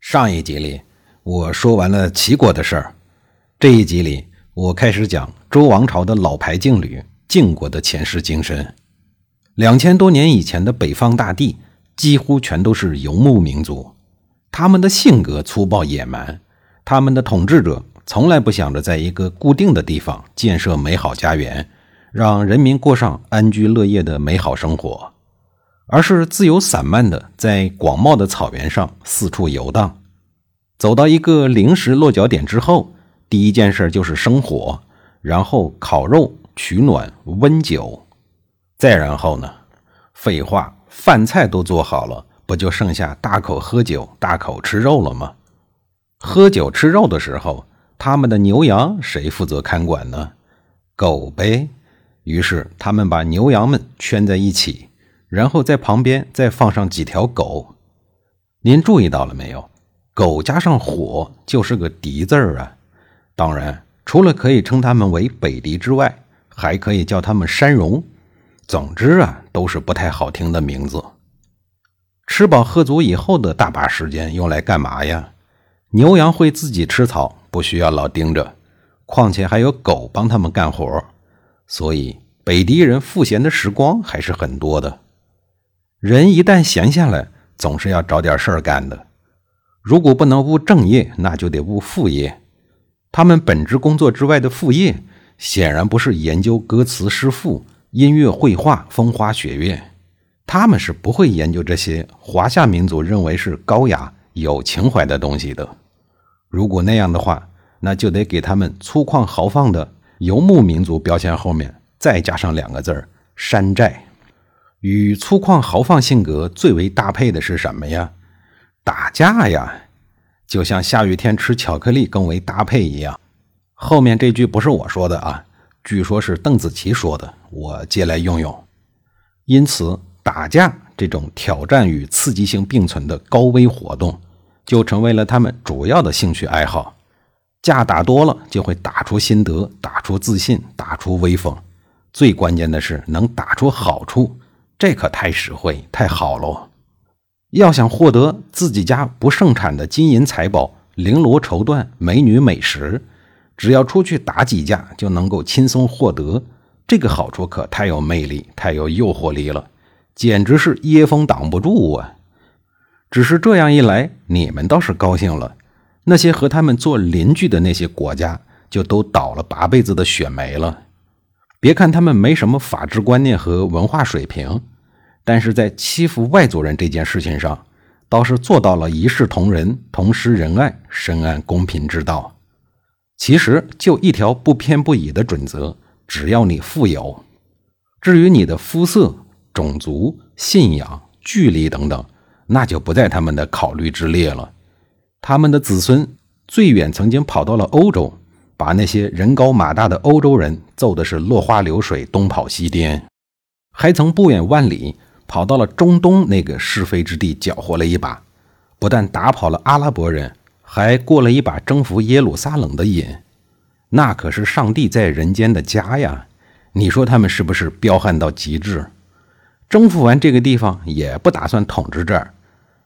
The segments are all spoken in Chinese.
上一集里，我说完了齐国的事儿。这一集里，我开始讲周王朝的老牌劲旅晋国的前世今生。两千多年以前的北方大地，几乎全都是游牧民族，他们的性格粗暴野蛮，他们的统治者从来不想着在一个固定的地方建设美好家园，让人民过上安居乐业的美好生活。而是自由散漫的在广袤的草原上四处游荡，走到一个临时落脚点之后，第一件事就是生火，然后烤肉、取暖、温酒，再然后呢？废话，饭菜都做好了，不就剩下大口喝酒、大口吃肉了吗？喝酒吃肉的时候，他们的牛羊谁负责看管呢？狗呗。于是他们把牛羊们圈在一起。然后在旁边再放上几条狗，您注意到了没有？狗加上火就是个敌字儿啊！当然，除了可以称他们为北狄之外，还可以叫他们山戎。总之啊，都是不太好听的名字。吃饱喝足以后的大把时间用来干嘛呀？牛羊会自己吃草，不需要老盯着，况且还有狗帮他们干活，所以北狄人赋闲的时光还是很多的。人一旦闲下来，总是要找点事儿干的。如果不能务正业，那就得务副业。他们本职工作之外的副业，显然不是研究歌词诗赋、音乐绘画、风花雪月。他们是不会研究这些华夏民族认为是高雅、有情怀的东西的。如果那样的话，那就得给他们粗犷豪放的游牧民族标签后面再加上两个字儿：山寨。与粗犷豪放性格最为搭配的是什么呀？打架呀，就像下雨天吃巧克力更为搭配一样。后面这句不是我说的啊，据说是邓紫棋说的，我借来用用。因此，打架这种挑战与刺激性并存的高危活动，就成为了他们主要的兴趣爱好。架打多了，就会打出心得，打出自信，打出威风。最关键的是能打出好处。这可太实惠，太好喽！要想获得自己家不盛产的金银财宝、绫罗绸缎、美女美食，只要出去打几架就能够轻松获得。这个好处可太有魅力，太有诱惑力了，简直是椰风挡不住啊！只是这样一来，你们倒是高兴了，那些和他们做邻居的那些国家就都倒了八辈子的血霉了。别看他们没什么法治观念和文化水平，但是在欺负外族人这件事情上，倒是做到了一视同仁、同施仁爱、深谙公平之道。其实就一条不偏不倚的准则：只要你富有，至于你的肤色、种族、信仰、距离等等，那就不在他们的考虑之列了。他们的子孙最远曾经跑到了欧洲。把那些人高马大的欧洲人揍的是落花流水、东跑西颠，还曾不远万里跑到了中东那个是非之地搅和了一把，不但打跑了阿拉伯人，还过了一把征服耶路撒冷的瘾。那可是上帝在人间的家呀！你说他们是不是彪悍到极致？征服完这个地方，也不打算统治这儿，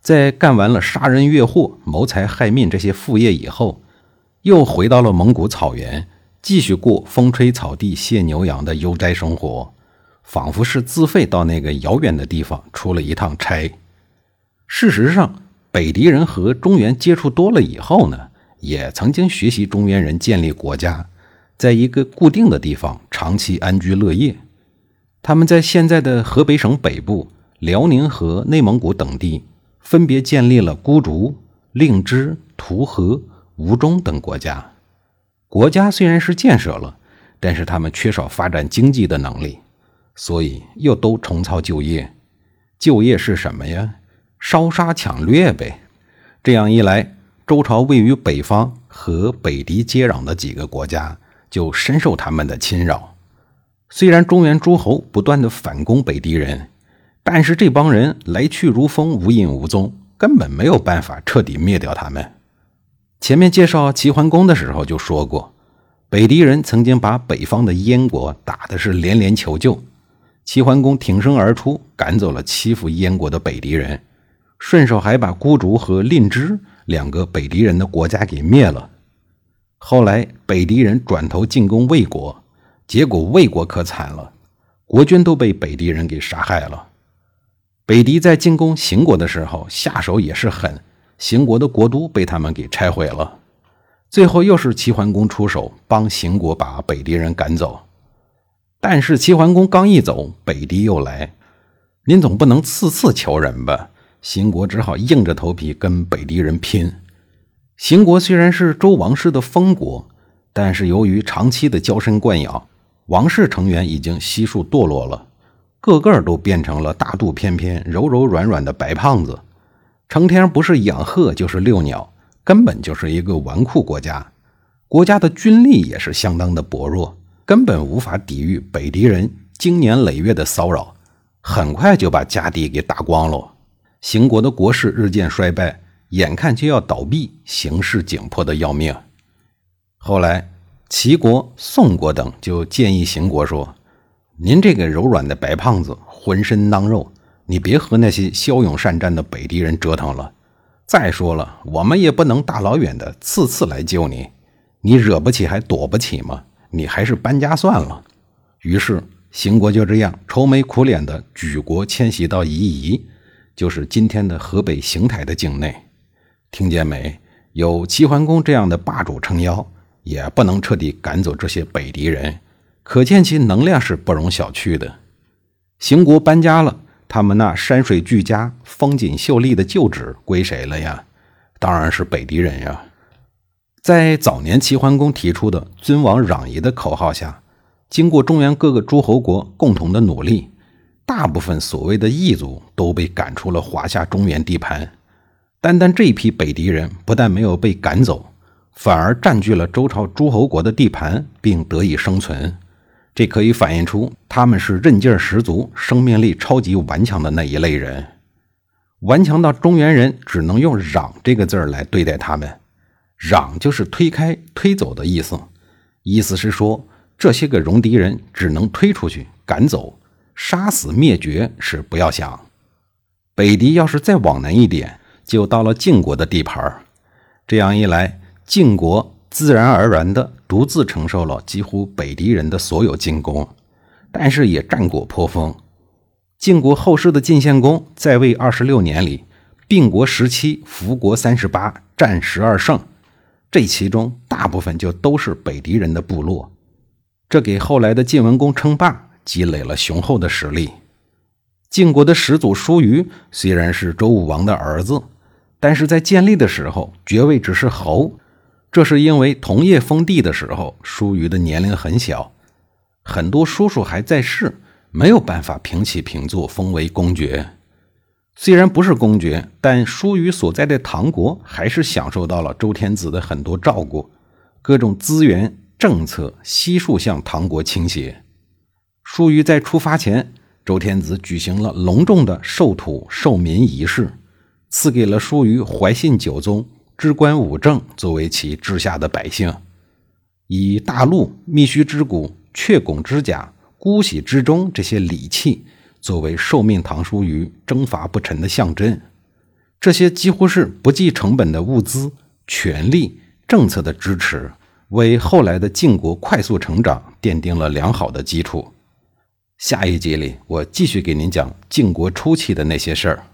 在干完了杀人越货、谋财害命这些副业以后。又回到了蒙古草原，继续过风吹草低见牛羊的悠哉生活，仿佛是自费到那个遥远的地方出了一趟差。事实上，北狄人和中原接触多了以后呢，也曾经学习中原人建立国家，在一个固定的地方长期安居乐业。他们在现在的河北省北部、辽宁和内蒙古等地，分别建立了孤竹、令枝、图河。吴中等国家，国家虽然是建设了，但是他们缺少发展经济的能力，所以又都重操旧业。旧业是什么呀？烧杀抢掠呗。这样一来，周朝位于北方和北狄接壤的几个国家就深受他们的侵扰。虽然中原诸侯不断的反攻北狄人，但是这帮人来去如风，无影无踪，根本没有办法彻底灭掉他们。前面介绍齐桓公的时候就说过，北狄人曾经把北方的燕国打的是连连求救，齐桓公挺身而出，赶走了欺负燕国的北狄人。顺手还把孤竹和蔺支两个北狄人的国家给灭了。后来北狄人转头进攻魏国，结果魏国可惨了，国君都被北狄人给杀害了。北狄在进攻邢国的时候下手也是狠，邢国的国都被他们给拆毁了。最后又是齐桓公出手帮邢国把北狄人赶走。但是齐桓公刚一走，北狄又来，您总不能次次求人吧？秦国只好硬着头皮跟北狄人拼。秦国虽然是周王室的封国，但是由于长期的娇生惯养，王室成员已经悉数堕落了，个个都变成了大肚翩翩、柔柔软软的白胖子，成天不是养鹤就是遛鸟，根本就是一个纨绔国家。国家的军力也是相当的薄弱，根本无法抵御北狄人经年累月的骚扰，很快就把家底给打光了。秦国的国势日渐衰败，眼看就要倒闭，形势紧迫的要命。后来，齐国、宋国等就建议秦国说：“您这个柔软的白胖子，浑身囊肉，你别和那些骁勇善战的北狄人折腾了。再说了，我们也不能大老远的次次来救你，你惹不起还躲不起吗？你还是搬家算了。”于是，邢国就这样愁眉苦脸的举国迁徙到夷夷。就是今天的河北邢台的境内，听见没？有齐桓公这样的霸主撑腰，也不能彻底赶走这些北狄人，可见其能量是不容小觑的。邢国搬家了，他们那山水俱佳、风景秀丽的旧址归谁了呀？当然是北狄人呀！在早年齐桓公提出的“尊王攘夷”的口号下，经过中原各个诸侯国共同的努力。大部分所谓的异族都被赶出了华夏中原地盘，单单这一批北狄人不但没有被赶走，反而占据了周朝诸侯国的地盘，并得以生存。这可以反映出他们是韧劲儿十足、生命力超级顽强的那一类人。顽强到中原人只能用“攘”这个字儿来对待他们，“攘”就是推开、推走的意思，意思是说这些个戎狄人只能推出去、赶走。杀死灭绝是不要想。北狄要是再往南一点，就到了晋国的地盘儿这样一来，晋国自然而然的独自承受了几乎北狄人的所有进攻，但是也战果颇丰。晋国后世的晋献公在位二十六年里，并国十七，服国三十八，战十二胜，这其中大部分就都是北狄人的部落。这给后来的晋文公称霸。积累了雄厚的实力。晋国的始祖叔虞虽然是周武王的儿子，但是在建立的时候爵位只是侯。这是因为同业封地的时候，叔虞的年龄很小，很多叔叔还在世，没有办法平起平坐封为公爵。虽然不是公爵，但叔虞所在的唐国还是享受到了周天子的很多照顾，各种资源政策悉数向唐国倾斜。叔虞在出发前，周天子举行了隆重的授土授民仪式，赐给了叔虞怀信九宗、之官五政作为其治下的百姓，以大陆、密须之骨、雀拱之甲、姑息之钟这些礼器作为受命唐叔虞征伐不臣的象征。这些几乎是不计成本的物资、权力、政策的支持，为后来的晋国快速成长奠定了良好的基础。下一集里，我继续给您讲晋国初期的那些事儿。